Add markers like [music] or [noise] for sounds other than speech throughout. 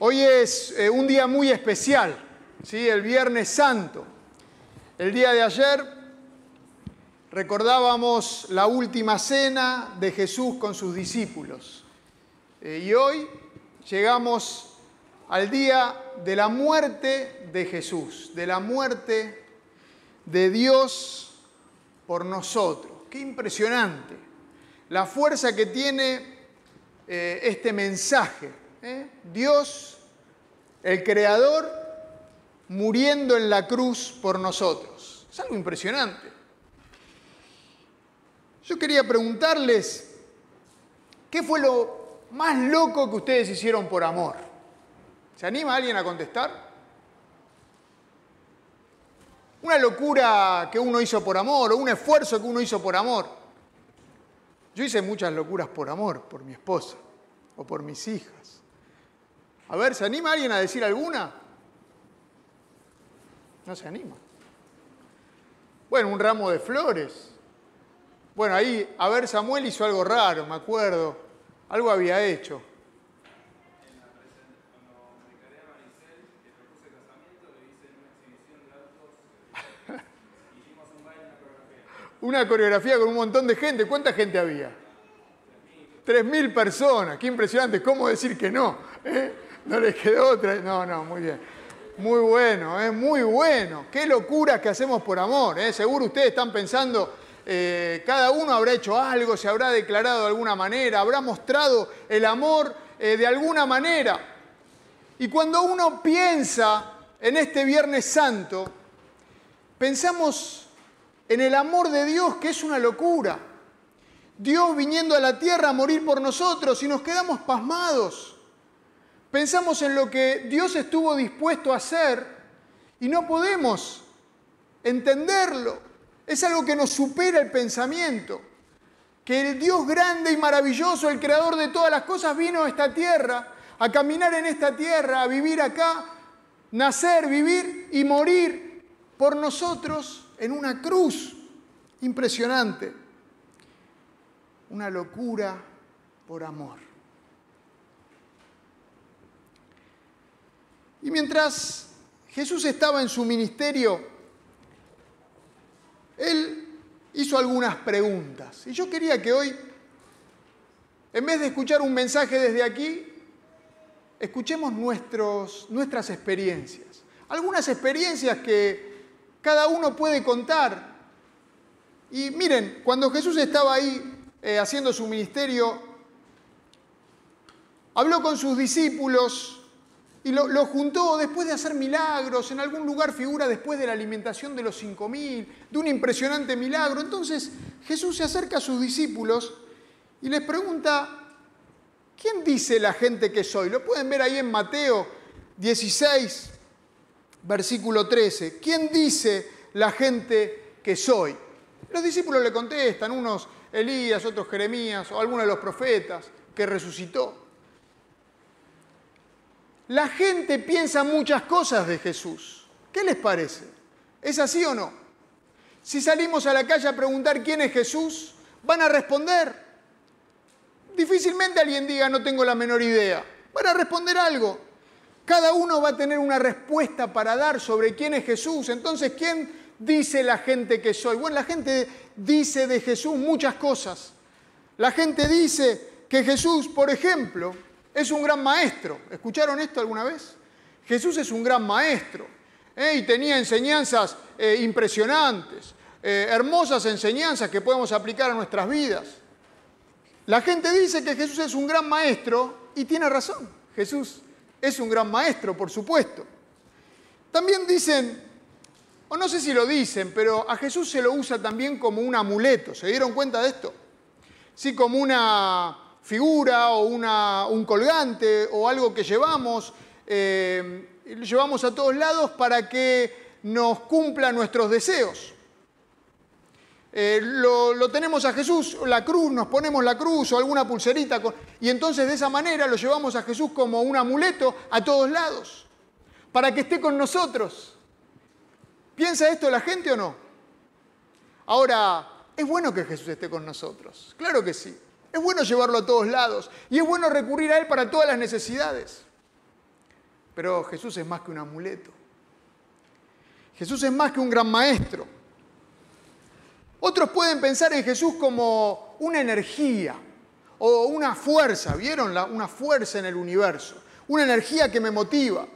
Hoy es eh, un día muy especial, ¿sí? el Viernes Santo. El día de ayer recordábamos la última cena de Jesús con sus discípulos. Eh, y hoy llegamos al día de la muerte de Jesús, de la muerte de Dios por nosotros. Qué impresionante la fuerza que tiene eh, este mensaje ¿eh? Dios, el Creador, muriendo en la cruz por nosotros. Es algo impresionante. Yo quería preguntarles, ¿qué fue lo más loco que ustedes hicieron por amor? ¿Se anima alguien a contestar? Una locura que uno hizo por amor o un esfuerzo que uno hizo por amor. Yo hice muchas locuras por amor, por mi esposa o por mis hijas. A ver, ¿se anima alguien a decir alguna? No se anima. Bueno, un ramo de flores. Bueno, ahí, a ver, Samuel hizo algo raro, me acuerdo. Algo había hecho. [laughs] una coreografía con un montón de gente. ¿Cuánta gente había? 3.000 personas. Qué impresionante. ¿Cómo decir que no? ¿Eh? No le quedó otra. No, no, muy bien. Muy bueno, es ¿eh? muy bueno. Qué locuras que hacemos por amor. ¿eh? Seguro ustedes están pensando, eh, cada uno habrá hecho algo, se habrá declarado de alguna manera, habrá mostrado el amor de alguna manera. Y cuando uno piensa en este Viernes Santo, pensamos en el amor de Dios, que es una locura. Dios viniendo a la tierra a morir por nosotros y nos quedamos pasmados. Pensamos en lo que Dios estuvo dispuesto a hacer y no podemos entenderlo. Es algo que nos supera el pensamiento. Que el Dios grande y maravilloso, el creador de todas las cosas, vino a esta tierra, a caminar en esta tierra, a vivir acá, nacer, vivir y morir por nosotros en una cruz. Impresionante. Una locura por amor. Y mientras Jesús estaba en su ministerio, él hizo algunas preguntas. Y yo quería que hoy, en vez de escuchar un mensaje desde aquí, escuchemos nuestros, nuestras experiencias. Algunas experiencias que cada uno puede contar. Y miren, cuando Jesús estaba ahí eh, haciendo su ministerio, habló con sus discípulos y lo, juntó después de hacer milagros, en algún lugar figura después de la alimentación de los cinco mil, de un impresionante milagro. Entonces Jesús se acerca a sus discípulos y les pregunta, ¿quién dice la gente que soy? Lo pueden ver ahí en Mateo 16, versículo 13. ¿Quién dice la gente que soy? Los discípulos le contestan, unos Elías, otros Jeremías o alguno de los profetas que resucitó. La gente piensa muchas cosas de Jesús. ¿Qué les parece? ¿Es así o no? Si salimos a la calle a preguntar quién es Jesús, van a responder. Difícilmente alguien diga no tengo la menor idea. Van a responder algo. Cada uno va a tener una respuesta para dar sobre quién es Jesús. Entonces, ¿quién dice la gente que soy? Bueno, la gente dice de Jesús muchas cosas. La gente dice que Jesús, por ejemplo, es un gran maestro. ¿Escucharon esto alguna vez? Jesús es un gran maestro ¿eh? y tenía enseñanzas eh, impresionantes, eh, hermosas enseñanzas que podemos aplicar a nuestras vidas. La gente dice que Jesús es un gran maestro y tiene razón. Jesús es un gran maestro, por supuesto. También dicen, o no sé si lo dicen, pero a Jesús se lo usa también como un amuleto. ¿Se dieron cuenta de esto? Sí, como una figura o un colgante o algo que llevamos, eh, llevamos a todos lados para que nos cumpla nuestros deseos. Eh, lo, tenemos a Jesús, la cruz, nos ponemos la cruz o alguna pulserita, y entonces de esa manera lo llevamos a Jesús como un amuleto a todos lados, para que esté con nosotros. ¿Piensa esto la gente o no? Ahora, es bueno que Jesús esté con nosotros, claro que sí. Es bueno llevarlo a todos lados y es bueno recurrir a Él para todas las necesidades. Pero Jesús es más que un amuleto. Jesús es más que un gran maestro. Otros pueden pensar en Jesús como una energía o una fuerza, ¿vieron? una fuerza en el universo, una energía que me motiva.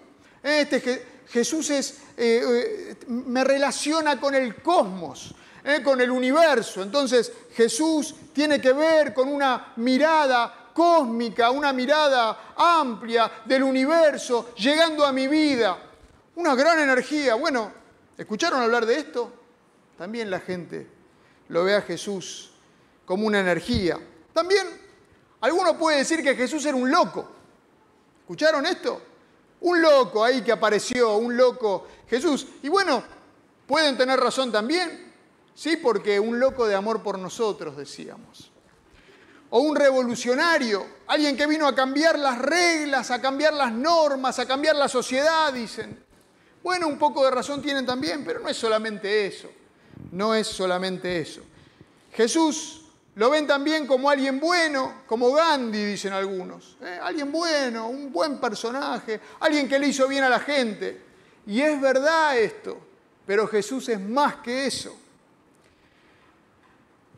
Este Jesús es, eh, eh, me relaciona con el cosmos, eh, con el universo. Entonces Jesús tiene que ver con una mirada cósmica, una mirada amplia del universo, llegando a mi vida. Una gran energía. Bueno, ¿escucharon hablar de esto? También la gente lo ve a Jesús como una energía. También alguno puede decir que Jesús era un loco. ¿Escucharon esto? Un loco ahí que apareció, un loco Jesús. Y bueno, pueden tener razón también, sí, porque un loco de amor por nosotros, decíamos o un revolucionario, alguien que vino a cambiar las reglas, a cambiar las normas, a cambiar la sociedad, dicen. Bueno, un poco de razón tienen también, pero no es solamente eso, no es solamente eso. Jesús lo ven también como alguien bueno, como Gandhi, dicen algunos. ¿eh? Alguien bueno, un buen personaje, alguien que le hizo bien a la gente. Y es verdad esto, pero Jesús es más que eso.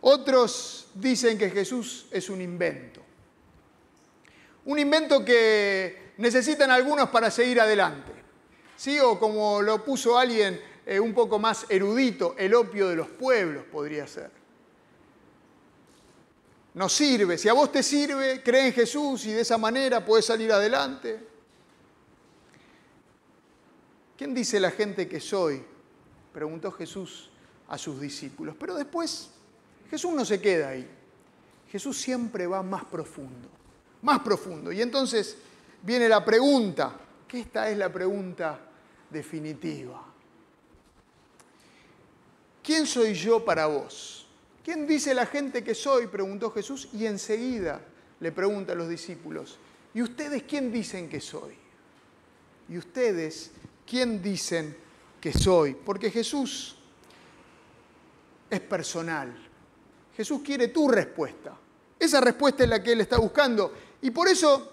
Otros dicen que Jesús es un invento. Un invento que necesitan algunos para seguir adelante. ¿Sí? O como lo puso alguien eh, un poco más erudito, el opio de los pueblos podría ser. No sirve. Si a vos te sirve, cree en Jesús y de esa manera puedes salir adelante. ¿Quién dice la gente que soy? Preguntó Jesús a sus discípulos. Pero después Jesús no se queda ahí. Jesús siempre va más profundo, más profundo. Y entonces viene la pregunta, que esta es la pregunta definitiva. ¿Quién soy yo para vos? ¿Quién dice la gente que soy? preguntó Jesús y enseguida le pregunta a los discípulos, ¿y ustedes quién dicen que soy? ¿Y ustedes quién dicen que soy? Porque Jesús es personal. Jesús quiere tu respuesta. Esa respuesta es la que Él está buscando. Y por eso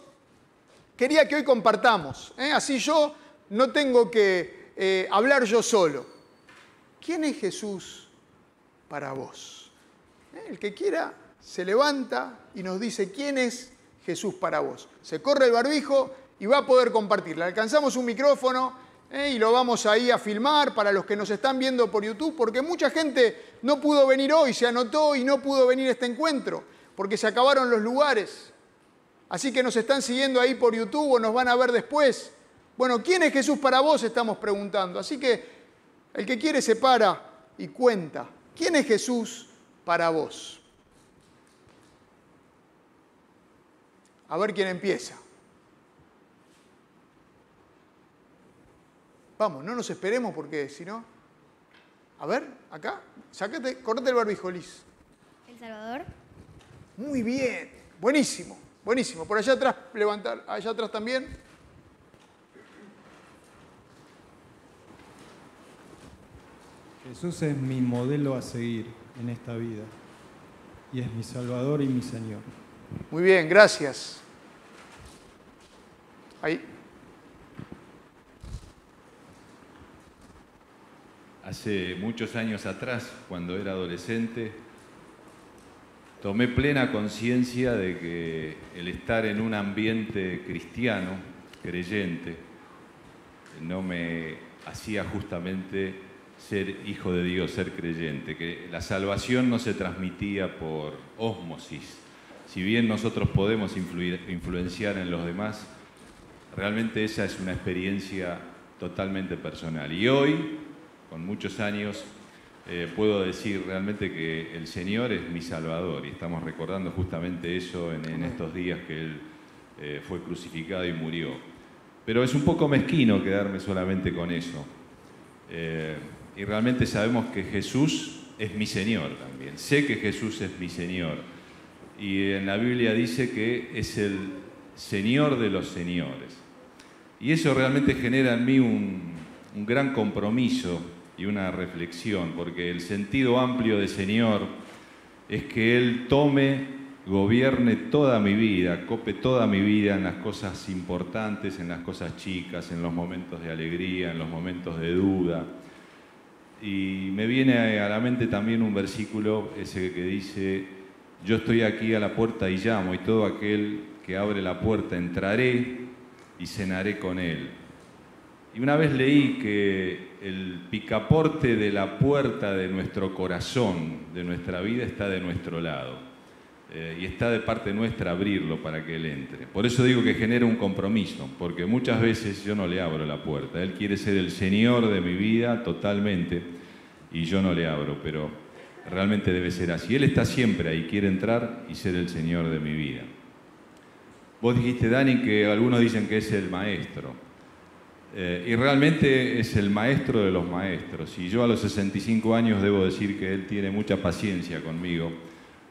quería que hoy compartamos. ¿eh? Así yo no tengo que eh, hablar yo solo. ¿Quién es Jesús para vos? ¿Eh? El que quiera se levanta y nos dice quién es Jesús para vos. Se corre el barbijo y va a poder compartirla. Alcanzamos un micrófono ¿eh? y lo vamos ahí a filmar para los que nos están viendo por YouTube, porque mucha gente no pudo venir hoy, se anotó y no pudo venir a este encuentro, porque se acabaron los lugares. Así que nos están siguiendo ahí por YouTube o nos van a ver después. Bueno, ¿quién es Jesús para vos? Estamos preguntando. Así que el que quiere se para y cuenta. ¿Quién es Jesús para vos? A ver quién empieza. Vamos, no nos esperemos porque si no... A ver, acá, sácate, cortate el barbijo, Liz. El Salvador. Muy bien, buenísimo, buenísimo. Por allá atrás, levantar, allá atrás también. Jesús es mi modelo a seguir en esta vida y es mi Salvador y mi Señor. Muy bien, gracias. Ahí. Hace muchos años atrás, cuando era adolescente, tomé plena conciencia de que el estar en un ambiente cristiano, creyente, no me hacía justamente ser hijo de Dios, ser creyente, que la salvación no se transmitía por ósmosis. Si bien nosotros podemos influenciar en los demás, realmente esa es una experiencia totalmente personal. Y hoy, con muchos años, eh, puedo decir realmente que el Señor es mi Salvador y estamos recordando justamente eso en, estos días que Él eh, fue crucificado y murió. Pero es un poco mezquino quedarme solamente con eso. Eh, y realmente sabemos que Jesús es mi Señor también. Sé que Jesús es mi Señor. Y en la Biblia dice que es el Señor de los señores. Y eso realmente genera en mí un, un gran compromiso y una reflexión, porque el sentido amplio de Señor es que Él tome gobierne toda mi vida, cope toda mi vida en las cosas importantes, en las cosas chicas, en los momentos de alegría, en los momentos de duda. Y me viene a la mente también un versículo, ese que dice, yo estoy aquí a la puerta y llamo, y todo aquel que abre la puerta entraré y cenaré con él. Y una vez leí que el picaporte de la puerta de nuestro corazón, de nuestra vida, está de nuestro lado. Eh, y está de parte nuestra abrirlo para que Él entre. Por eso digo que genera un compromiso, porque muchas veces yo no le abro la puerta. Él quiere ser el Señor de mi vida totalmente y yo no le abro, pero realmente debe ser así. Él está siempre ahí, quiere entrar y ser el Señor de mi vida. Vos dijiste, Dani, que algunos dicen que es el Maestro. Eh, y realmente es el maestro de los maestros. Y yo a los 65 años debo decir que él tiene mucha paciencia conmigo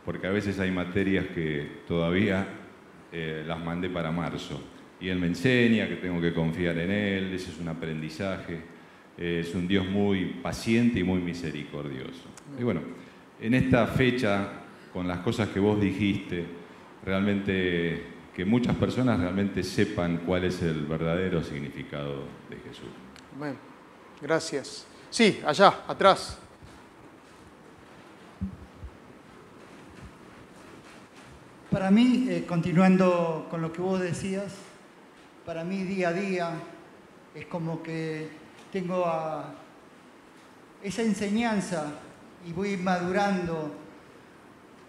porque a veces hay materias que todavía eh, las mandé para marzo. Y Él me enseña que tengo que confiar en Él, ese es un aprendizaje. es un Dios muy paciente y muy misericordioso. Y bueno, en esta fecha, con las cosas que vos dijiste, realmente que muchas personas realmente sepan cuál es el verdadero significado de Jesús. Bueno, gracias. Sí, allá, atrás. Para mí, eh, continuando con lo que vos decías, para mí día a día es como que tengo esa enseñanza y voy madurando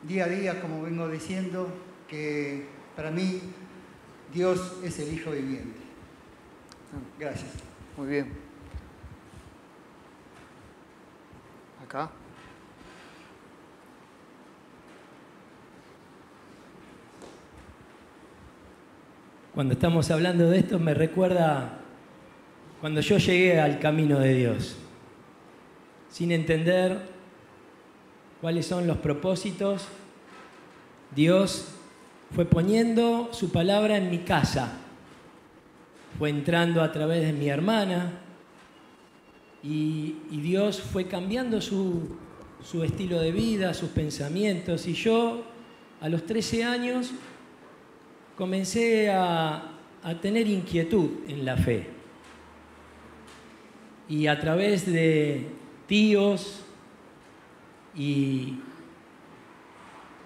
día a día, como vengo diciendo, que para mí Dios es el Hijo viviente. Gracias. Muy bien. Acá. cuando estamos hablando de esto me recuerda cuando yo llegué al camino de Dios, sin entender cuáles son los propósitos, Dios fue poniendo su palabra en mi casa, fue entrando a través de mi hermana y, Dios fue cambiando su, estilo de vida, sus pensamientos y yo a los 13 años comencé a, tener inquietud en la fe. Y a través de tíos y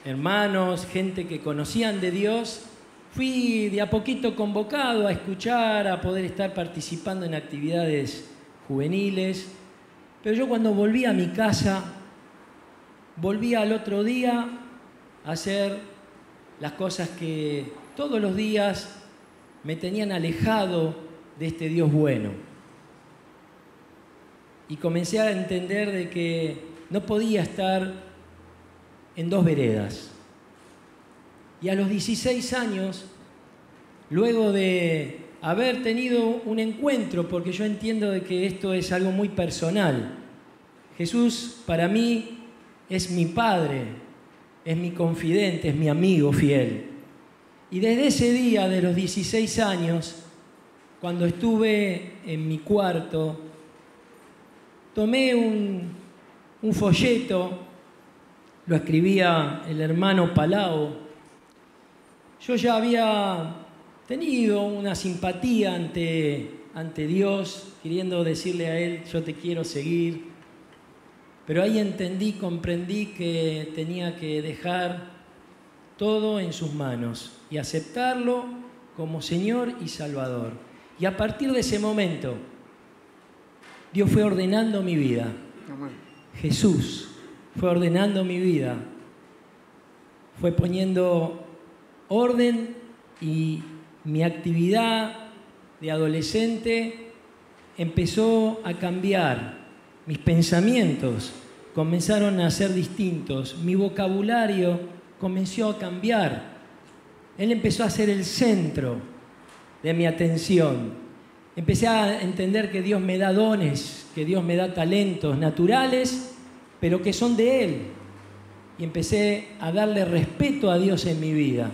hermanos, gente que conocían de Dios, fui de a poquito convocado a escuchar, a poder estar participando en actividades juveniles. Pero yo cuando volví a mi casa, volví al otro día a hacer las cosas que todos los días me tenían alejado de este Dios bueno. Y comencé a entender de que no podía estar en dos veredas. Y a los 16 años, luego de haber tenido un encuentro, porque yo entiendo de que esto es algo muy personal, Jesús para mí es mi Padre, es mi confidente, es mi amigo fiel. Y desde ese día de los 16 años, cuando estuve en mi cuarto, tomé un, folleto, lo escribía el hermano Palau. Yo ya había tenido una simpatía ante, ante Dios, queriendo decirle a Él, yo te quiero seguir. Pero ahí entendí, comprendí que tenía que dejar todo en sus manos y aceptarlo como Señor y Salvador. Y a partir de ese momento, Dios fue ordenando mi vida. Jesús fue ordenando mi vida. Fue poniendo orden y mi actividad de adolescente empezó a cambiar. Mis pensamientos comenzaron a ser distintos. Mi vocabulario comenzó a cambiar. Él empezó a ser el centro de mi atención. Empecé a entender que Dios me da dones, que Dios me da talentos naturales, pero que son de Él. Y empecé a darle respeto a Dios en mi vida.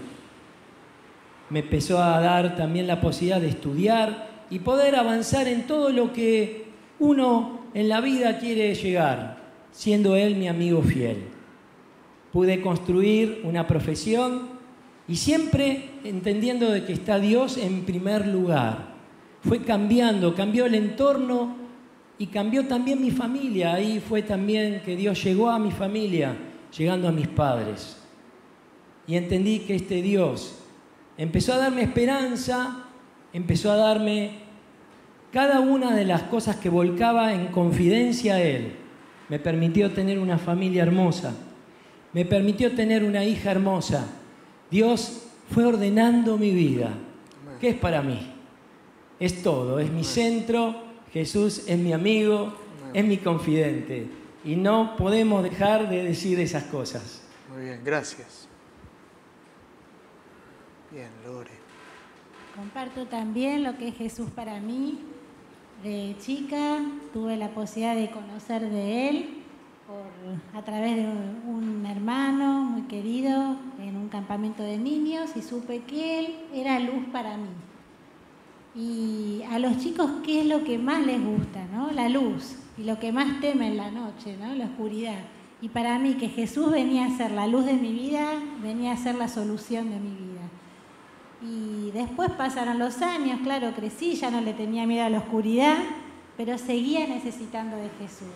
Me empezó a dar también la posibilidad de estudiar y poder avanzar en todo lo que uno en la vida quiere llegar, siendo Él mi amigo fiel. pude construir una profesión y siempre entendiendo de que está Dios en primer lugar. Fue cambiando, cambió el entorno y cambió también mi familia. Ahí fue también que Dios llegó a mi familia, llegando a mis padres. Y entendí que este Dios empezó a darme esperanza, empezó a darme cada una de las cosas que volcaba en confidencia a Él. Me permitió tener una familia hermosa, me permitió tener una hija hermosa. Dios fue ordenando mi vida. ¿Qué es para mí? Es todo, es mi centro, Jesús es mi amigo, es mi confidente. Y no podemos dejar de decir esas cosas. Muy bien, gracias. Bien, Lore. Comparto también lo que es Jesús para mí. De chica tuve la posibilidad de conocer de Él a través de un hermano muy querido en un campamento de niños y supe que Él era luz para mí. Y a los chicos, ¿qué es lo que más les gusta? ¿no? La luz y lo que más temen la noche, ¿no? la oscuridad. Y para mí que Jesús venía a ser la luz de mi vida, venía a ser la solución de mi vida. Y después pasaron los años, claro, crecí, ya no le tenía miedo a la oscuridad, pero seguía necesitando de Jesús.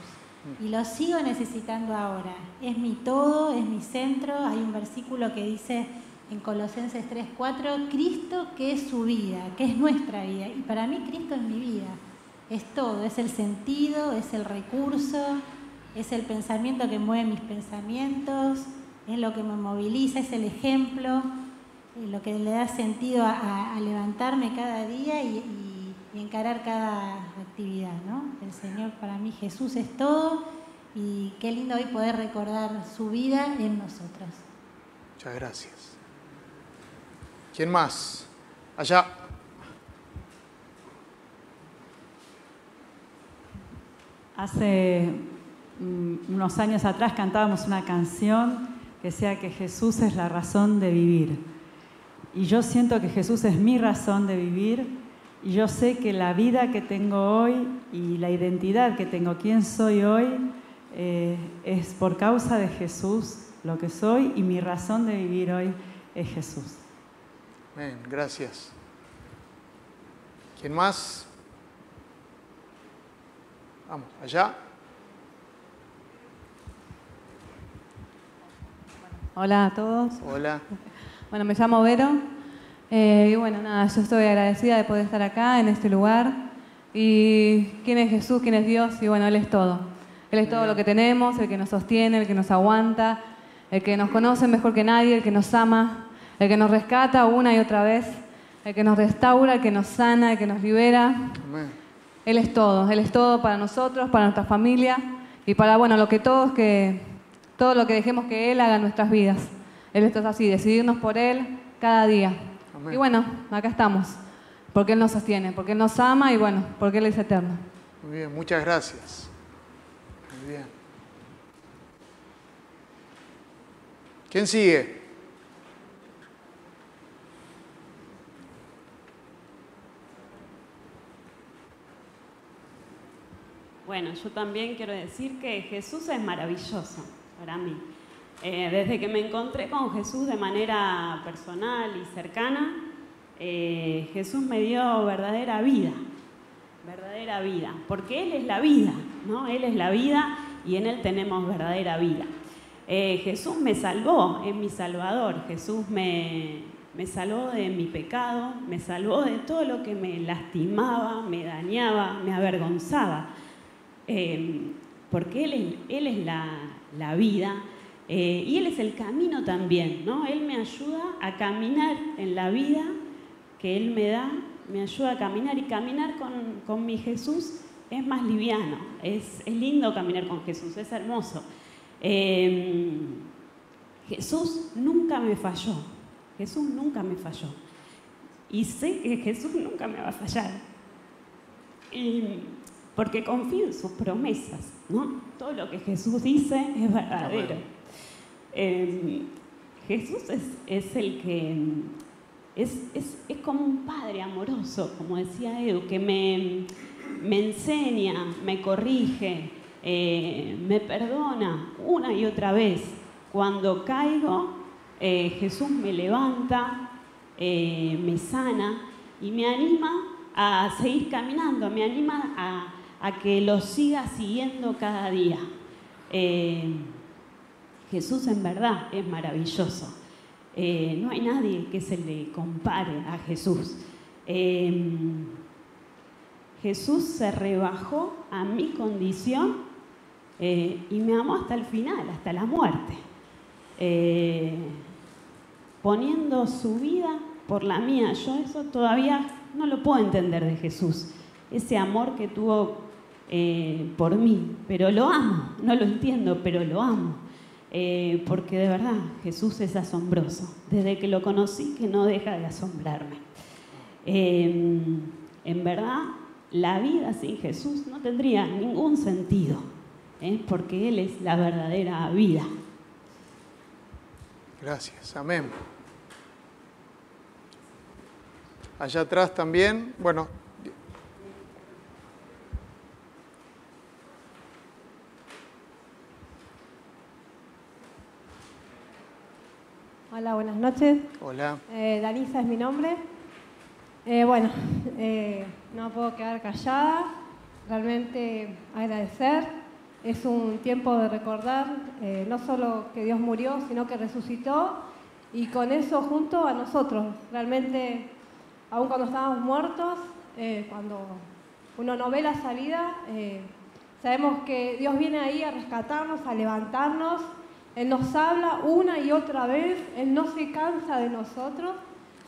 Y lo sigo necesitando ahora. Es mi todo, es mi centro. Hay un versículo que dice en Colosenses 3:4, Cristo que es su vida, que es nuestra vida. Y para mí Cristo es mi vida. Es todo, es el sentido, es el recurso, es el pensamiento que mueve mis pensamientos, es lo que me moviliza, es el ejemplo, es lo que le da sentido a, levantarme cada día y, encarar cada actividad. ¿no? El Señor para mí, Jesús es todo y qué lindo hoy poder recordar su vida en nosotros. Muchas gracias. ¿Quién más? Allá. Hace mm, unos años atrás cantábamos una canción que decía que Jesús es la razón de vivir. Y yo siento que Jesús es mi razón de vivir y yo sé que la vida que tengo hoy y la identidad que tengo, quién soy hoy, eh, es por causa de Jesús lo que soy y mi razón de vivir hoy es Jesús. Amén, gracias. ¿Quién más? Vamos, allá. Hola a todos. Hola. Bueno, me llamo Vero. Eh, y bueno, nada, yo estoy agradecida de poder estar acá, en este lugar. Y quién es Jesús, quién es Dios, y bueno, Él es todo. Él es todo lo que tenemos, el que nos sostiene, el que nos aguanta, el que nos conoce mejor que nadie, el que nos ama, el que nos rescata una y otra vez, el que nos restaura, el que nos sana, el que nos libera. Él es todo, Él es todo para nosotros, para nuestra familia y para, bueno, lo que todos que, todo lo que dejemos que Él haga en nuestras vidas. Él es así, decidirnos por Él cada día. Y bueno, acá estamos, porque Él nos sostiene, porque Él nos ama y bueno, porque Él es eterno. Muy bien, muchas gracias. Muy bien. ¿Quién sigue? Bueno, yo también quiero decir que Jesús es maravilloso para mí. Eh, desde que me encontré con Jesús de manera personal y cercana, eh, Jesús me dio verdadera vida, verdadera vida, porque Él es la vida, ¿no? Él es la vida y en Él tenemos verdadera vida. Eh, Jesús me salvó, es mi Salvador, Jesús me, me salvó de mi pecado, me salvó de todo lo que me lastimaba, me dañaba, me avergonzaba, porque Él es, la vida eh, y Él es el camino también, ¿no? Él me ayuda a caminar en la vida que Él me da, me ayuda a caminar y caminar con, mi Jesús es más liviano, es, lindo caminar con Jesús, es hermoso. Em, Jesús nunca me falló, Jesús nunca me falló. Y sé que Jesús nunca me va a fallar. Porque confío en sus promesas, ¿no? Todo lo que Jesús dice es verdadero. Em, Jesús es, el que es, como un padre amoroso, como decía Edu, que me, enseña, me corrige, eh, me perdona una y otra vez. Cuando caigo, eh, Jesús me levanta, eh, me sana y me anima a seguir caminando, me anima a, que lo siga siguiendo cada día. Eh, Jesús en verdad es maravilloso. no hay nadie que se le compare a Jesús. Jesús se rebajó a mi condición y me amó hasta el final, hasta la muerte poniendo su vida por la mía. Yo eso todavía no lo puedo entender de Jesús, ese amor que tuvo eh, por mí, pero lo amo, no lo entiendo, pero lo amo. Eh, porque de verdad Jesús es asombroso, desde que lo conocí que no deja de asombrarme. Em, en verdad, la vida sin Jesús no tendría ningún sentido, ¿eh? porque Él es la verdadera vida. Gracias, amén. Allá atrás también, bueno. Hola, buenas noches. Hola. Eh, Danisa es mi nombre. Eh, bueno, eh, no puedo quedar callada. Realmente agradecer es un tiempo de recordar no solo que Dios murió, sino que resucitó y con eso junto a nosotros. Realmente, aun cuando estábamos muertos, cuando uno no ve la salida, sabemos que Dios viene ahí a rescatarnos, a levantarnos. Él nos habla una y otra vez, Él no se cansa de nosotros,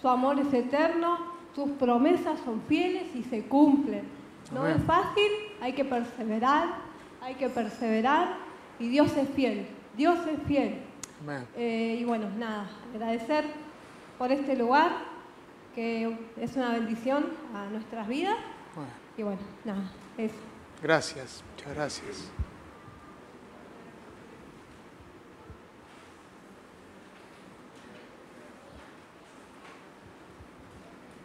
su amor es eterno, sus promesas son fieles y se cumplen. No es fácil, hay que perseverar, hay que perseverar y Dios es fiel, Dios es fiel. Eh, y bueno, nada, agradecer por este lugar, que es una bendición a nuestras vidas. Y bueno, nada, eso. Gracias, muchas gracias.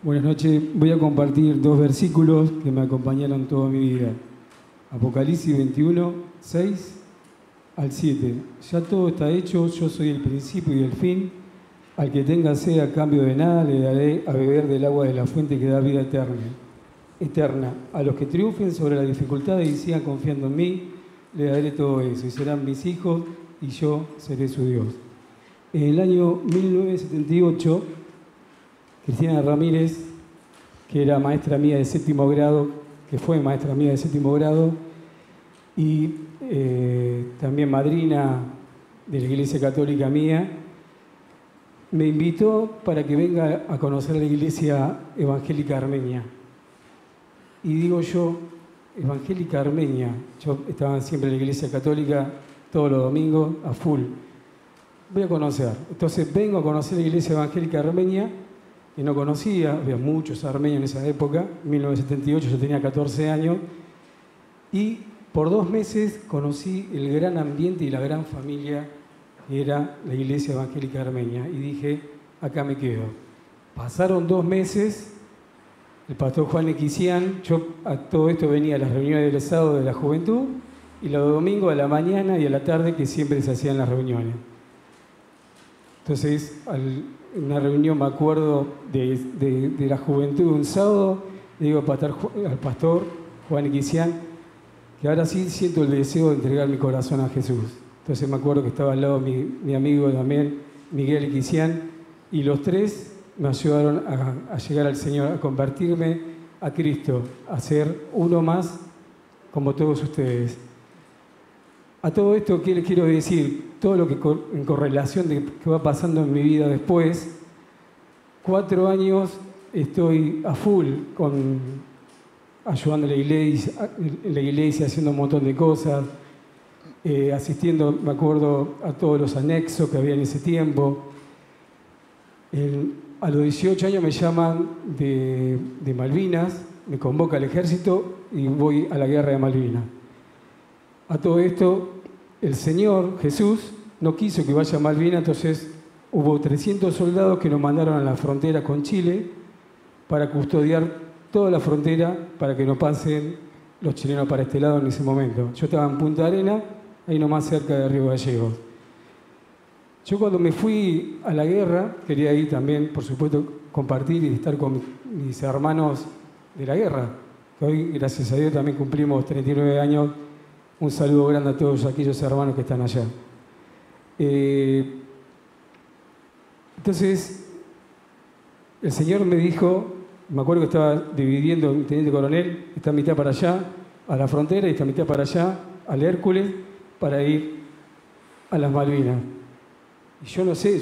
Buenas noches, voy a compartir dos versículos que me acompañaron toda mi vida. Apocalipsis 21, 6 al 7. Ya todo está hecho, yo soy el principio y el fin. Al que tenga sed a cambio de nada, le daré a beber del agua de la fuente que da vida eterna. eterna. A los que triunfen sobre las dificultades y sigan confiando en mí, le daré todo eso y serán mis hijos y yo seré su Dios. En el año 1978, Cristina Ramírez, que era maestra mía de séptimo grado, que fue maestra mía de séptimo grado y eh, también madrina de la Iglesia Católica mía, me invitó para que venga a conocer la Iglesia Evangélica Armenia. Y digo yo, Evangélica Armenia, yo estaba siempre en la Iglesia Católica todos los domingos a full. Voy a conocer. Entonces vengo a conocer la Iglesia Evangélica Armenia que no conocía, había muchos armenios en esa época, en 1978 yo tenía 14 años, y por dos meses conocí el gran ambiente y la gran familia que era la Iglesia Evangélica Armenia, y dije, acá me quedo. Pasaron dos meses, el pastor Juan Equisian, yo a todo esto venía a las reuniones del Estado de la Juventud, y los domingos a la mañana y a la tarde que siempre se hacían las reuniones. Entonces, al, una reunión, me acuerdo, de, la juventud un sábado, le digo al pastor Juan Iquisian que ahora sí siento el deseo de entregar mi corazón a Jesús. Entonces me acuerdo que estaba al lado mi, mi amigo también, Miguel Iquisian, y los tres me ayudaron a, a llegar al Señor, a convertirme a Cristo, a ser uno más como todos ustedes. A todo esto, ¿qué les quiero decir? Todo lo que en correlación que va pasando en mi vida después, cuatro años estoy a full con ayudando a la iglesia, la iglesia haciendo un montón de cosas, eh, asistiendo, me acuerdo, a todos los anexos que había en ese tiempo. a los 18 años me llaman de, de Malvinas, me convoca el ejército y voy a la guerra de Malvinas. A todo esto, el Señor Jesús no quiso que vaya a Malvinas, entonces hubo 300 soldados que nos mandaron a la frontera con Chile para custodiar toda la frontera para que no pasen los chilenos para este lado en ese momento. Yo estaba en Punta Arena, ahí nomás cerca de Río Gallegos. Yo cuando me fui a la guerra, quería ir también, por supuesto, compartir y estar con mis hermanos de la guerra. Hoy, gracias a Dios, también cumplimos 39 años. Un saludo grande a todos aquellos hermanos que están allá. Eh, entonces, el Señor me dijo, me acuerdo que estaba dividiendo un teniente coronel, esta mitad para allá, a la frontera, y esta mitad para allá, al Hércules, para ir a las Malvinas. Y yo no sé,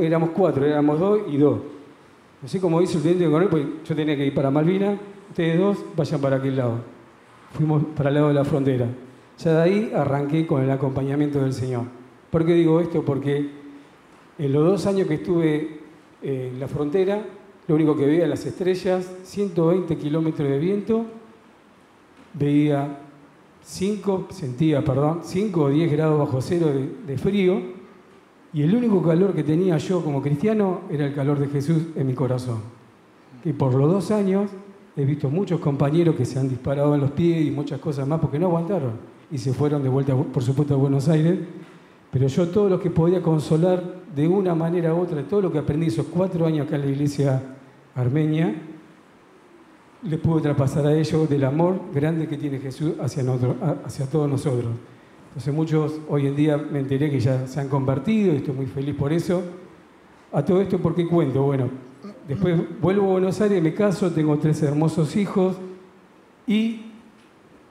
éramos cuatro, éramos dos y dos. No sé cómo hizo el teniente coronel, pues yo tenía que ir para Malvinas, ustedes dos vayan para aquel lado. Fuimos para el lado de la frontera. Ya de ahí arranqué con el acompañamiento del Señor. ¿Por qué digo esto? Porque en los dos años que estuve en la frontera, lo único que veía las estrellas, 120 kilómetros de viento, veía 5, sentía, perdón, 5 o 10 grados bajo cero de, frío, y el único calor que tenía yo como cristiano era el calor de Jesús en mi corazón. Y por los dos años he visto muchos compañeros que se han disparado en los pies y muchas cosas más porque no aguantaron y se fueron de vuelta, por supuesto, a Buenos Aires. Pero yo todo lo que podía consolar de una manera u otra, todo lo que aprendí esos cuatro años acá en la iglesia armenia, le pude traspasar a ellos del amor grande que tiene Jesús hacia, hacia todos nosotros. Entonces muchos hoy en día me enteré que ya se han convertido y estoy muy feliz por eso. A todo esto, ¿por qué cuento? Bueno, después vuelvo a Buenos Aires, me caso, tengo tres hermosos hijos y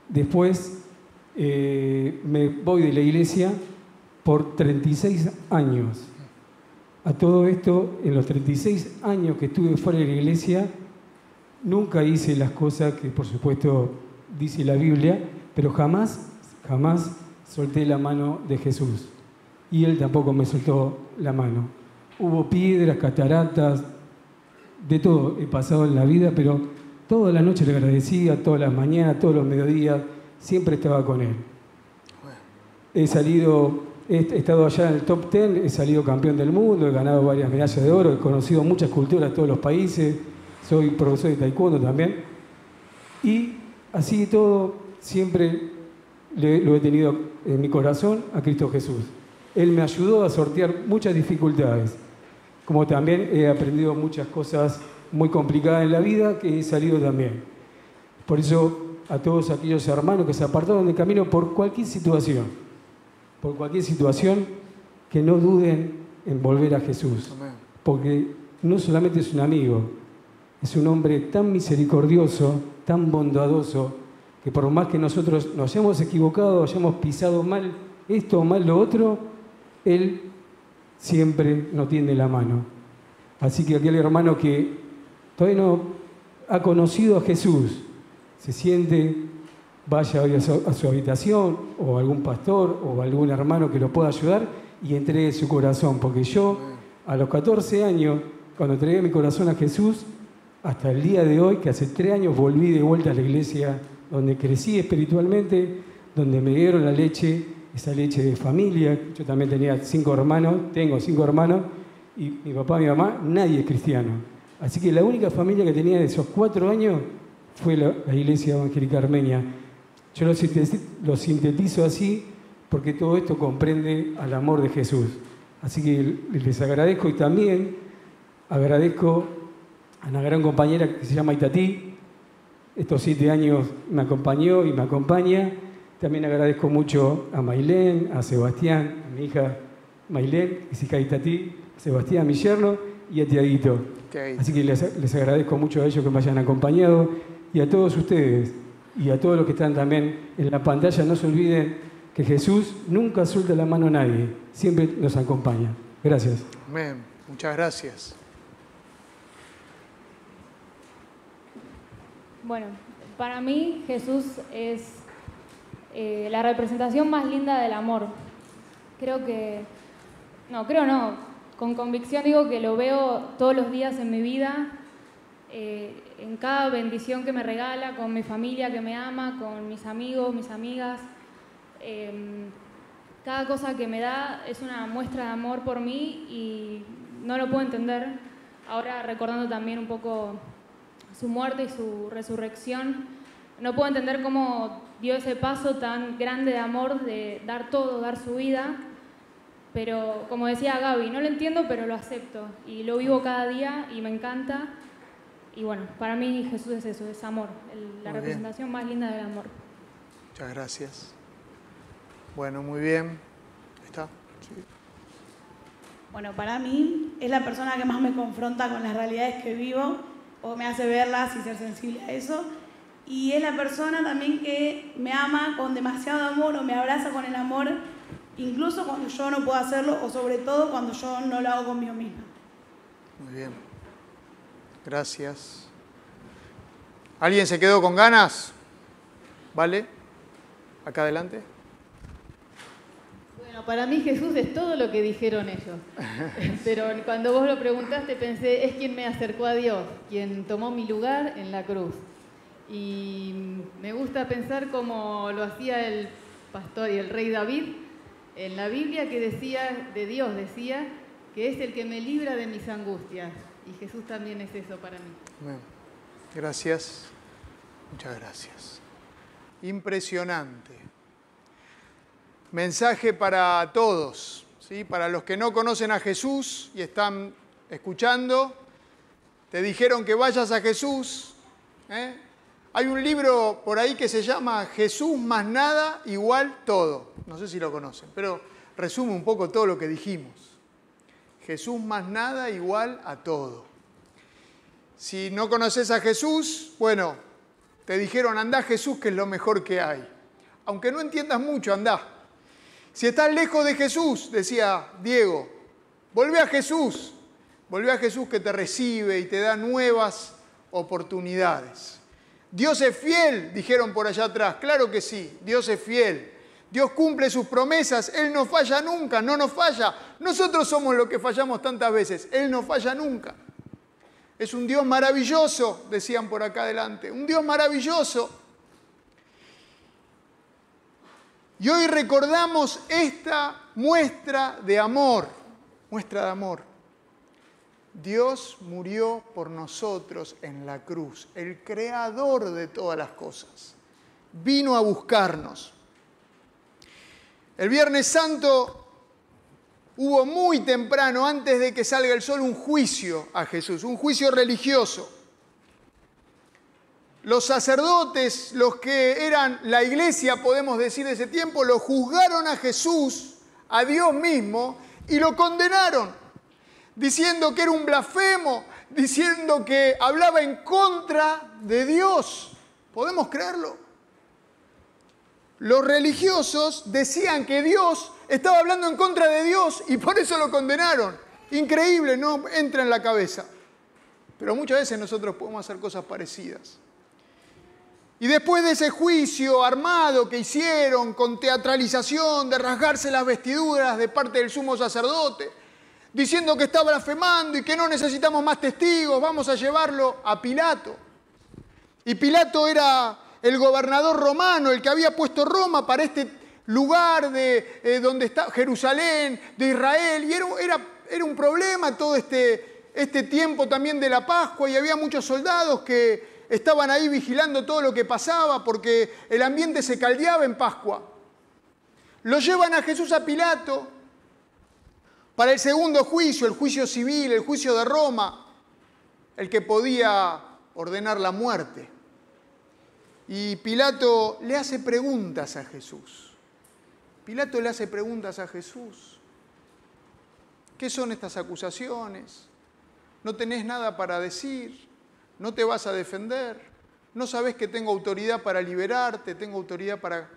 después eh, me voy de la iglesia por 36 años. A todo esto, en los 36 años que estuve fuera de la iglesia, nunca hice las cosas que por supuesto dice la Biblia, pero jamás, jamás solté la mano de Jesús. Y él tampoco me soltó la mano. Hubo piedras, cataratas, de todo he pasado en la vida, pero toda la noche le agradecía, todas las mañanas, todos los mediodías, siempre estaba con él. He salido, he estado allá en el top 10, he salido campeón del mundo, he ganado varias medallas de oro, he conocido muchas culturas de todos los países, soy profesor de taekwondo también. Y así todo, siempre lo he tenido en mi corazón a Cristo Jesús. Él me ayudó a sortear muchas dificultades, como también he aprendido muchas cosas muy complicadas en la vida que he salido también. Por eso a todos aquellos hermanos que se apartaron del camino por cualquier situación, por cualquier situación, que no duden en volver a Jesús, porque no solamente es un amigo, es un hombre tan misericordioso, tan bondadoso, que por más que nosotros nos hayamos equivocado, hayamos pisado mal esto o mal lo otro, Él siempre nos tiende la mano. Así que aquel hermano que todavía no ha conocido a Jesús, se siente, vaya hoy a su, habitación o algún pastor o algún hermano que lo pueda ayudar y entregue su corazón. Porque yo, a los 14 años, cuando entregué mi corazón a Jesús, hasta el día de hoy, que hace tres años volví de vuelta a la iglesia donde crecí espiritualmente, donde me dieron la leche, esa leche de familia. Yo también tenía cinco hermanos, tengo cinco hermanos, y mi papá mi mamá, nadie es cristiano. Así que la única familia que tenía de esos cuatro años fue la, iglesia evangélica armenia. Yo lo lo sintetizo así porque todo esto comprende al amor de Jesús. Así que les agradezco y también agradezco a una gran compañera que se llama Itatí. Estos siete años me acompañó y me acompaña. También agradezco mucho a Mailén, a Sebastián, a mi hija Mailén, que es hija de Itatí, a Sebastián, mi yerno, y a Tiaguito. Así que les, les, agradezco mucho a ellos que me hayan acompañado y a todos ustedes y a todos los que están también en la pantalla. No se olviden que Jesús nunca suelta la mano a nadie, siempre nos acompaña. Gracias. Amén. Muchas gracias. Bueno, para mí Jesús es eh, la representación más linda del amor. Creo que, no, creo no, con convicción digo que lo veo todos los días en mi vida, eh, en cada bendición que me regala, con mi familia que me ama, con mis amigos, mis amigas. Em, cada cosa que me da es una muestra de amor por mí y no lo puedo entender. Ahora recordando también un poco su muerte y su resurrección, no puedo entender cómo dio ese paso tan grande de amor, de dar todo, dar su vida. pero como decía Gaby, no lo entiendo, pero lo acepto y lo vivo cada día y me encanta. Y bueno, para mí Jesús es eso, es amor, la representación más linda del amor. Muchas gracias. Bueno, muy bien. ¿Está? Bueno, para mí es la persona que más me confronta con las realidades que vivo o me hace verlas y ser sensible a eso. Y es la persona también que me ama con demasiado amor o me abraza con el amor, incluso cuando yo no puedo hacerlo o sobre todo cuando yo no lo hago conmigo misma. Muy bien. Gracias. ¿Alguien se quedó con ganas? ¿Vale? Acá adelante. Bueno, para mí Jesús es todo lo que dijeron ellos. [laughs] Pero cuando vos lo preguntaste pensé, es quien me acercó a Dios, quien tomó mi lugar en la cruz. Y me gusta pensar como lo hacía el pastor y el rey David en la Biblia que decía, de Dios decía, que es el que me libra de mis angustias. Y Jesús también es eso para mí. Gracias. Muchas gracias. Impresionante. Mensaje para todos, ¿sí? para los que no conocen a Jesús y están escuchando, te dijeron que vayas a Jesús. ¿eh? Hay un libro por ahí que se llama Jesús más nada igual todo. No sé si lo conocen, pero resume un poco todo lo que dijimos. Jesús más nada igual a todo. Si no conoces a Jesús, bueno, te dijeron anda Jesús que es lo mejor que hay. Aunque no entiendas mucho, anda. Si estás lejos de Jesús, decía Diego, vuelve a Jesús. Vuelve a Jesús que te recibe y te da nuevas oportunidades. Dios es fiel, dijeron por allá atrás. Claro que sí, Dios es fiel. Dios cumple sus promesas, Él no falla nunca, no nos falla. Nosotros somos los que fallamos tantas veces, Él no falla nunca. Es un Dios maravilloso, decían por acá adelante, un Dios maravilloso. Y hoy recordamos esta muestra de amor, muestra de amor. Dios murió por nosotros en la cruz, el creador de todas las cosas. Vino a buscarnos. El Viernes Santo hubo muy temprano, antes de que salga el sol, un juicio a Jesús, un juicio religioso. Los sacerdotes, los que eran la iglesia, podemos decir de ese tiempo, lo juzgaron a Jesús, a Dios mismo, y lo condenaron, diciendo que era un blasfemo, diciendo que hablaba en contra de Dios. ¿Podemos creerlo? Los religiosos decían que Dios estaba hablando en contra de Dios y por eso lo condenaron. Increíble, no entra en la cabeza. Pero muchas veces nosotros podemos hacer cosas parecidas. Y después de ese juicio armado que hicieron con teatralización de rasgarse las vestiduras de parte del sumo sacerdote, diciendo que estaba blasfemando y que no necesitamos más testigos, vamos a llevarlo a Pilato. Y Pilato era el gobernador romano, el que había puesto Roma para este lugar de eh, donde está Jerusalén, de Israel, y era, era, un problema todo este, este tiempo también de la Pascua, y había muchos soldados que estaban ahí vigilando todo lo que pasaba, porque el ambiente se caldeaba en Pascua. Lo llevan a Jesús a Pilato para el segundo juicio, el juicio civil, el juicio de Roma, el que podía ordenar la muerte. Y Pilato le hace preguntas a Jesús. Pilato le hace preguntas a Jesús. ¿Qué son estas acusaciones? ¿No tenés nada para decir? ¿No te vas a defender? ¿No sabes que tengo autoridad para liberarte? ¿Tengo autoridad para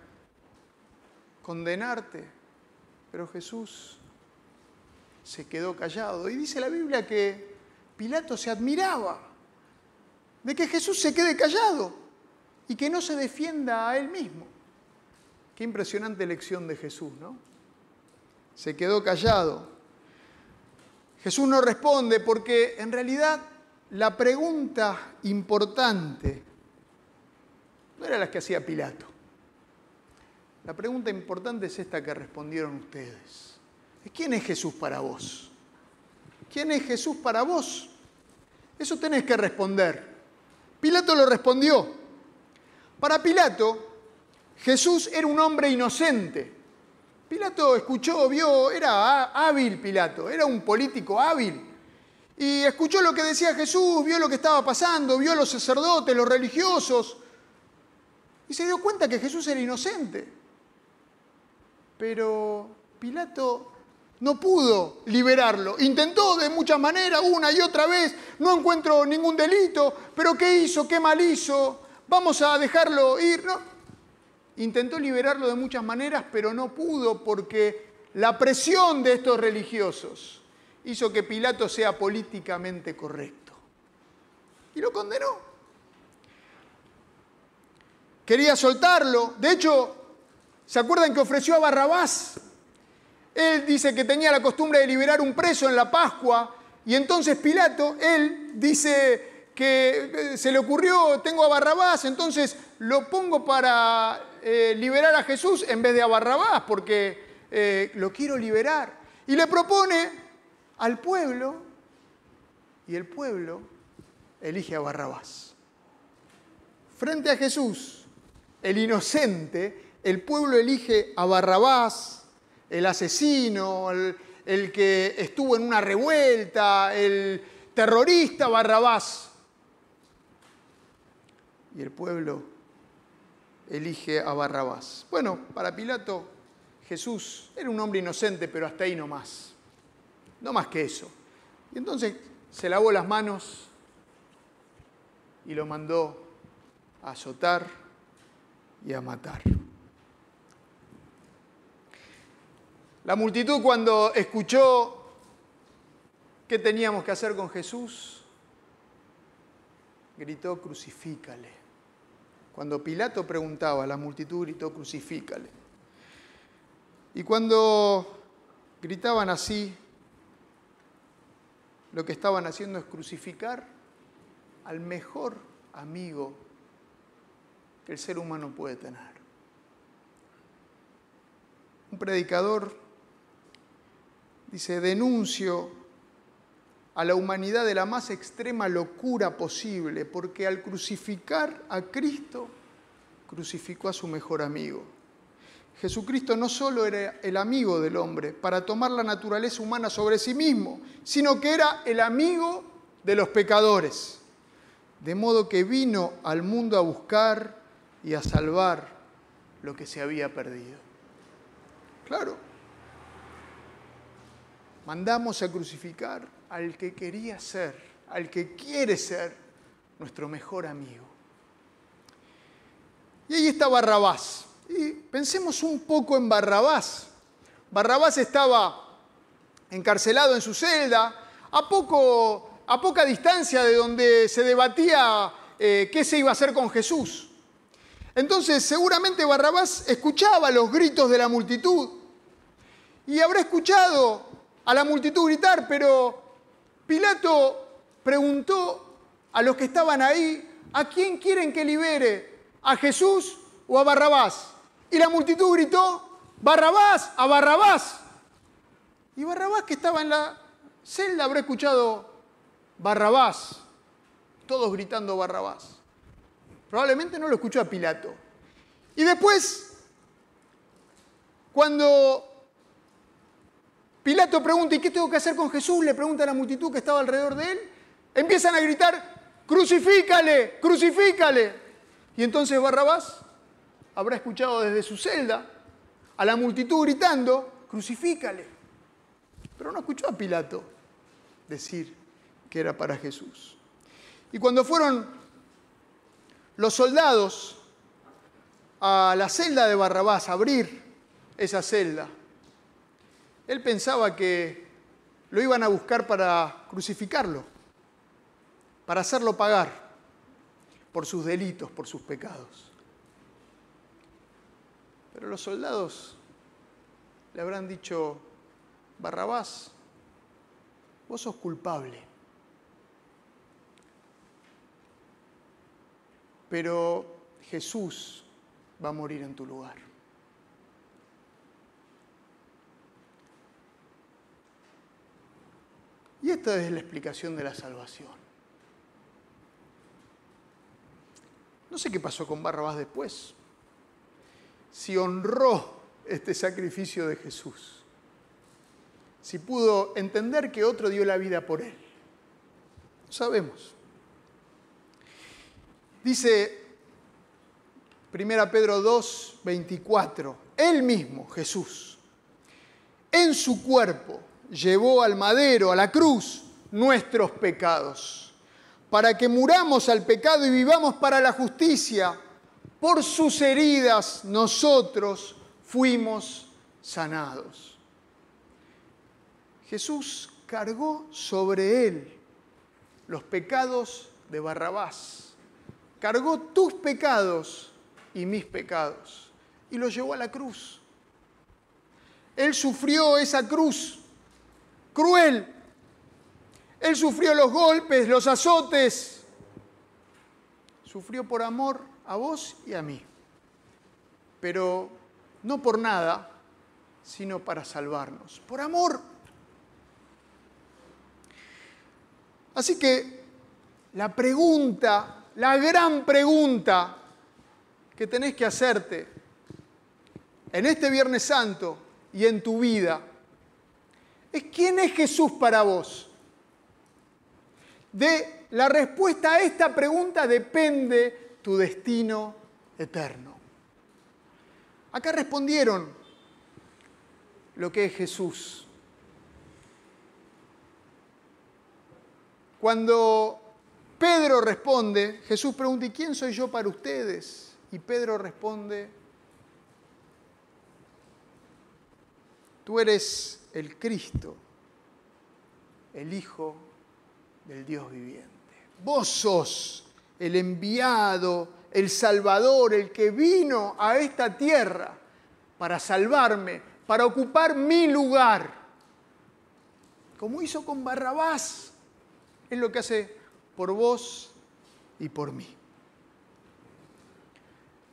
condenarte? Pero Jesús se quedó callado. Y dice la Biblia que Pilato se admiraba de que Jesús se quede callado y que no se defienda a él mismo. Qué impresionante lección de Jesús, ¿no? Se quedó callado. Jesús no responde porque en realidad la pregunta importante no era la que hacía Pilato. La pregunta importante es esta que respondieron ustedes. ¿Quién es Jesús para vos? ¿Quién es Jesús para vos? Eso tenés que responder. Pilato lo respondió. Para Pilato, Jesús era un hombre inocente, Pilato escuchó, vio, era hábil Pilato, era un político hábil. Y escuchó lo que decía Jesús, vio lo que estaba pasando, vio a los sacerdotes, los religiosos, y se dio cuenta que Jesús era inocente. Pero Pilato no pudo liberarlo. Intentó de muchas maneras, una y otra vez, no encuentro ningún delito, pero ¿qué hizo? ¿Qué mal hizo? Vamos a dejarlo ir. No. Intentó liberarlo de muchas maneras, pero no pudo porque la presión de estos religiosos hizo que Pilato sea políticamente correcto. Y lo condenó. Quería soltarlo. De hecho, ¿se acuerdan que ofreció a Barrabás? Él dice que tenía la costumbre de liberar un preso en la Pascua y entonces Pilato, él dice que eh, se le ocurrió, tengo a Barrabás, entonces lo pongo para eh, liberar a Jesús en vez de a Barrabás, porque eh, lo quiero liberar. Y le propone al pueblo, y el pueblo elige a Barrabás. Frente a Jesús, el inocente, el pueblo elige a Barrabás, el asesino, el, que estuvo en una revuelta, el terrorista Barrabás. Y el pueblo elige a Barrabás. Bueno, para Pilato Jesús era un hombre inocente, pero hasta ahí no más. No más que eso. Y entonces se lavó las manos y lo mandó a azotar y a matar. La multitud cuando escuchó qué teníamos que hacer con Jesús, gritó, crucifícale. Cuando Pilato preguntaba, la multitud gritó, crucifícale. Y cuando gritaban así, lo que estaban haciendo es crucificar al mejor amigo que el ser humano puede tener. Un predicador dice, denuncio a la humanidad de la más extrema locura posible, porque al crucificar a Cristo, crucificó a su mejor amigo. Jesucristo no solo era el amigo del hombre para tomar la naturaleza humana sobre sí mismo, sino que era el amigo de los pecadores. De modo que vino al mundo a buscar y a salvar lo que se había perdido. Claro, mandamos a crucificar al que quería ser, al que quiere ser nuestro mejor amigo. Y ahí está Barrabás. Y pensemos un poco en Barrabás. Barrabás estaba encarcelado en su celda, a, poco, a poca distancia de donde se debatía eh, qué se iba a hacer con Jesús. Entonces seguramente Barrabás escuchaba los gritos de la multitud y habrá escuchado a la multitud gritar, pero Pilato preguntó a los que estaban ahí, ¿a quién quieren que libere? ¿A Jesús o a Barrabás? Y la multitud gritó, Barrabás, a Barrabás. Y Barrabás que estaba en la celda habrá escuchado Barrabás, todos gritando Barrabás. Probablemente no lo escuchó a Pilato. Y después, cuando Pilato pregunta, ¿y qué tengo que hacer con Jesús? Le pregunta a la multitud que estaba alrededor de él. Empiezan a gritar, crucifícale, crucifícale. Y entonces Barrabás habrá escuchado desde su celda a la multitud gritando, crucifícale. Pero no escuchó a Pilato decir que era para Jesús. Y cuando fueron los soldados a la celda de Barrabás a abrir esa celda, él pensaba que lo iban a buscar para crucificarlo, para hacerlo pagar por sus delitos, por sus pecados. Pero los soldados le habrán dicho, Barrabás, vos sos culpable. Pero Jesús va a morir en tu lugar. Y esta es la explicación de la salvación. No sé qué pasó con Barrabás después. Si honró este sacrificio de Jesús? Si pudo entender que otro dio la vida por él. No sabemos. Dice 1 Pedro 2, 24, Él mismo, Jesús, en su cuerpo llevó al madero, a la cruz, nuestros pecados, para que muramos al pecado y vivamos para la justicia. Por sus heridas nosotros fuimos sanados. Jesús cargó sobre él los pecados de Barrabás, cargó tus pecados y mis pecados y los llevó a la cruz. Él sufrió esa cruz cruel. Él sufrió los golpes, los azotes. Sufrió por amor a vos y a mí. Pero no por nada, sino para salvarnos. Por amor. Así que la pregunta, la gran pregunta que tenés que hacerte en este Viernes Santo y en tu vida es quién es Jesús para vos. De la respuesta a esta pregunta depende tu destino eterno. Acá respondieron lo que es Jesús. Cuando Pedro responde, Jesús pregunta, ¿y quién soy yo para ustedes? Y Pedro responde, tú eres el Cristo, el Hijo del Dios viviente. Vos sos el enviado, el Salvador, el que vino a esta tierra para salvarme, para ocupar mi lugar. Como hizo con Barrabás, es lo que hace por vos y por mí.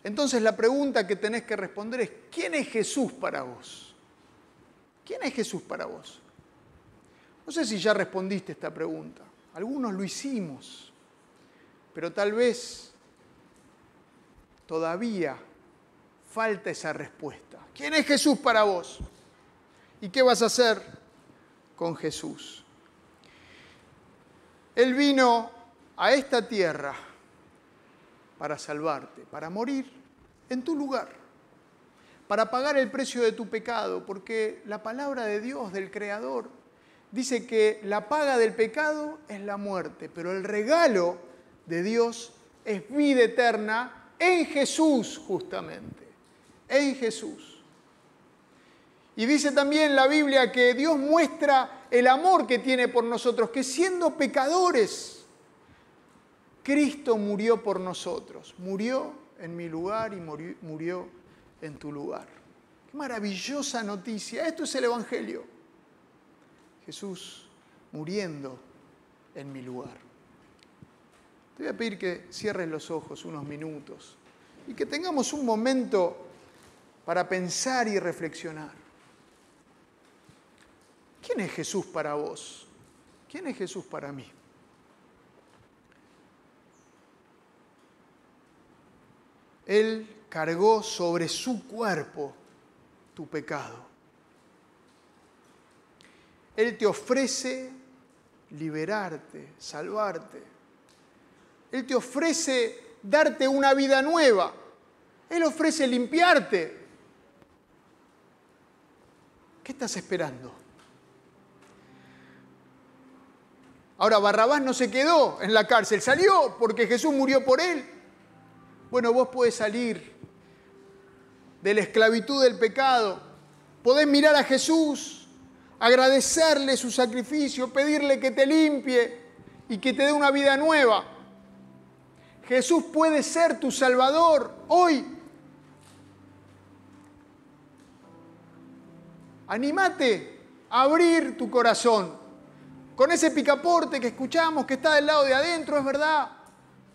Entonces la pregunta que tenés que responder es, ¿quién es Jesús para vos? ¿Quién es Jesús para vos? No sé si ya respondiste esta pregunta. Algunos lo hicimos, pero tal vez todavía falta esa respuesta. ¿Quién es Jesús para vos? ¿Y qué vas a hacer con Jesús? Él vino a esta tierra para salvarte, para morir en tu lugar, para pagar el precio de tu pecado, porque la palabra de Dios, del Creador, dice que la paga del pecado es la muerte, pero el regalo de Dios es vida eterna en Jesús justamente, en Jesús. Y dice también la Biblia que Dios muestra el amor que tiene por nosotros, que siendo pecadores, Cristo murió por nosotros, murió en mi lugar y murió, en tu lugar. Qué maravillosa noticia, esto es el Evangelio. Jesús muriendo en mi lugar. Te voy a pedir que cierres los ojos unos minutos y que tengamos un momento para pensar y reflexionar. ¿Quién es Jesús para vos? ¿Quién es Jesús para mí? Él cargó sobre su cuerpo tu pecado. Él te ofrece liberarte, salvarte. Él te ofrece darte una vida nueva. Él ofrece limpiarte. ¿Qué estás esperando? Ahora, Barrabás no se quedó en la cárcel, salió porque Jesús murió por él. Bueno, vos podés salir de la esclavitud del pecado, podés mirar a Jesús, agradecerle su sacrificio, pedirle que te limpie y que te dé una vida nueva. Jesús puede ser tu Salvador hoy. Anímate a abrir tu corazón. Con ese picaporte que escuchamos que está del lado de adentro, es verdad.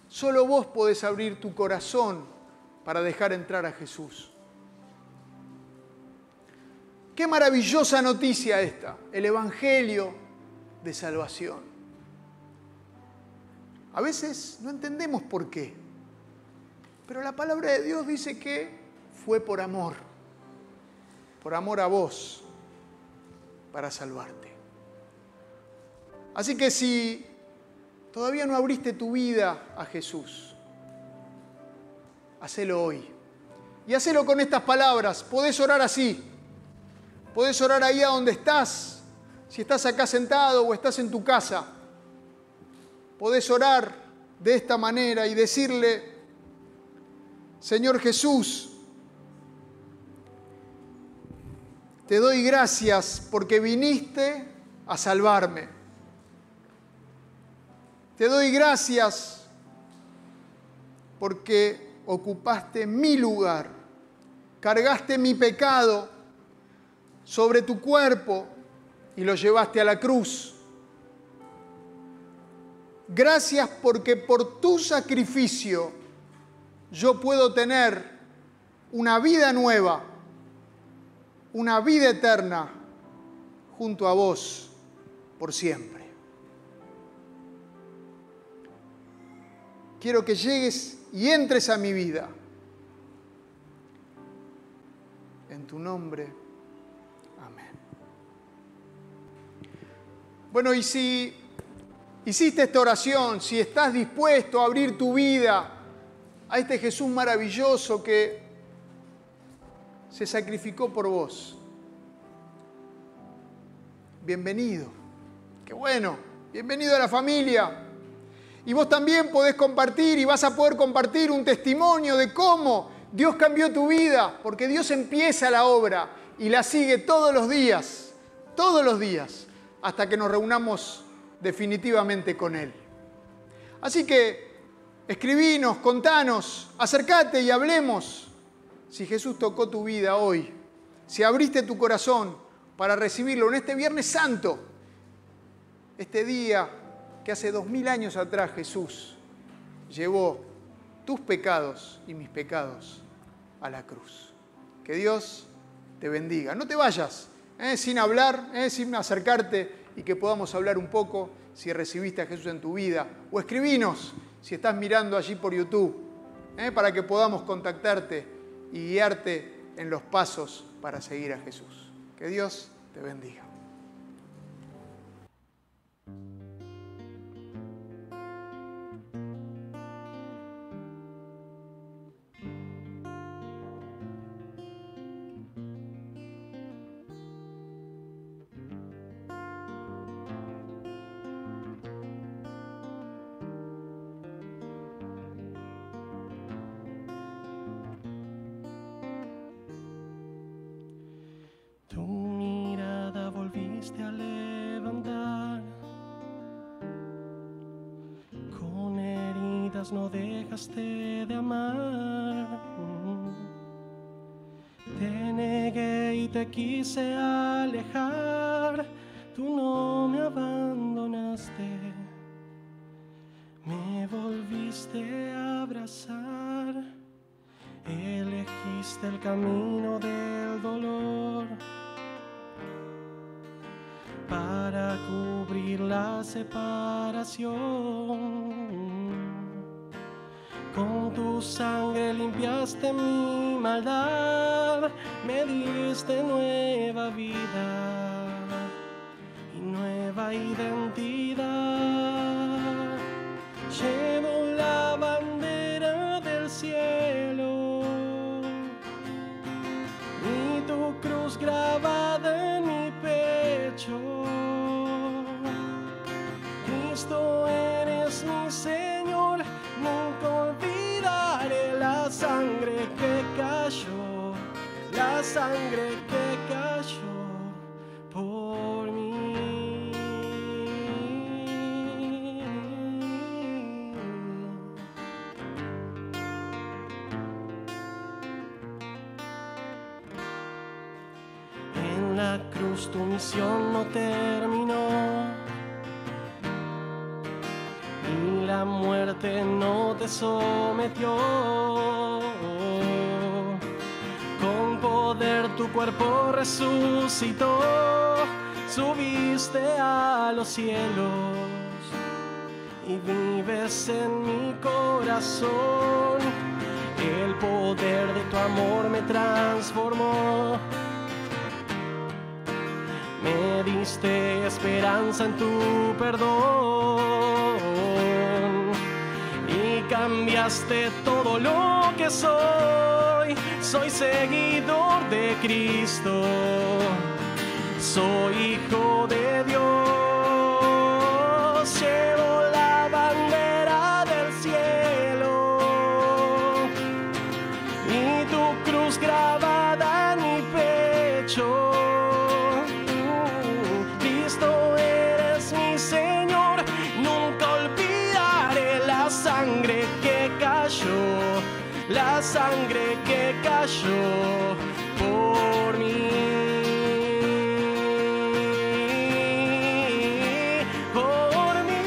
Solo vos podés abrir tu corazón para dejar entrar a Jesús. Qué maravillosa noticia esta, el Evangelio de salvación. A veces no entendemos por qué, pero la palabra de Dios dice que fue por amor. por amor a vos, para salvarte. Así que si todavía no abriste tu vida a Jesús, hacelo hoy. Y hacelo con estas palabras. Podés orar así. Podés orar ahí a donde estás. Si estás acá sentado o estás en tu casa. Podés orar de esta manera y decirle, Señor Jesús, te doy gracias porque viniste a salvarme. Te doy gracias porque ocupaste mi lugar, cargaste mi pecado sobre tu cuerpo y lo llevaste a la cruz. Gracias porque por tu sacrificio yo puedo tener una vida nueva, una vida eterna junto a vos por siempre. Quiero que llegues y entres a mi vida. En tu nombre. Amén. Bueno, y si hiciste esta oración, si estás dispuesto a abrir tu vida a este Jesús maravilloso que se sacrificó por vos, bienvenido. Qué bueno. Bienvenido a la familia. Y vos también podés compartir y vas a poder compartir un testimonio de cómo Dios cambió tu vida, porque Dios empieza la obra y la sigue todos los días, todos los días, hasta que nos reunamos definitivamente con Él. Así que escribinos, contanos, acércate y hablemos si Jesús tocó tu vida hoy, si abriste tu corazón para recibirlo en este Viernes Santo, este día que hace dos mil años atrás Jesús llevó tus pecados y mis pecados a la cruz. Que Dios te bendiga. No te vayas ¿eh? sin hablar, ¿eh? sin acercarte y que podamos hablar un poco si recibiste a Jesús en tu vida. O escribinos si estás mirando allí por YouTube, ¿eh? para que podamos contactarte y guiarte en los pasos para seguir a Jesús. Que Dios te bendiga. No dejaste de amar. Te negué y te quise alejar. Tú no me abandonaste. Me volviste a abrazar. Elegiste el camino del dolor para cubrir la separación. Limpiaste mi maldad, me diste nueva vida sangre que cayó por mí. En la cruz tu misión no terminó y la muerte no te sometió. Tu cuerpo resucitó, subiste a los cielos y vives en mi corazón. El poder de tu amor me transformó me diste esperanza en tu perdón y cambiaste todo lo que soy. Soy seguidor de Cristo, soy hijo de Dios. Cayó por mí. Por mí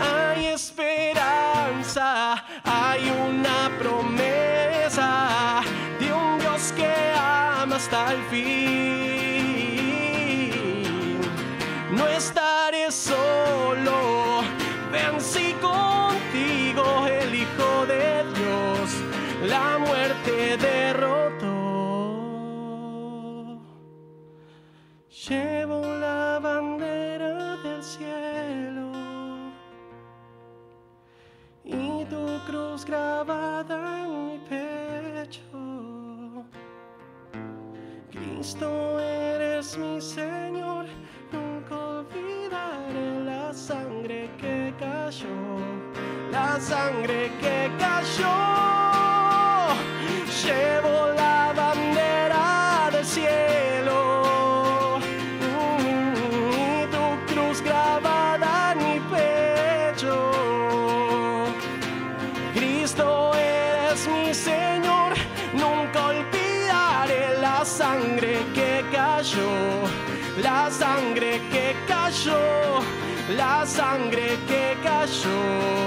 hay esperanza, hay una promesa de un Dios que ama hasta el fin. Sangre que cayó. Llevo la bandera del cielo. Y tu cruz grabada en mi pecho. Cristo eres mi Señor, nunca olvidaré la sangre que cayó, la sangre que cayó, la sangre que cayó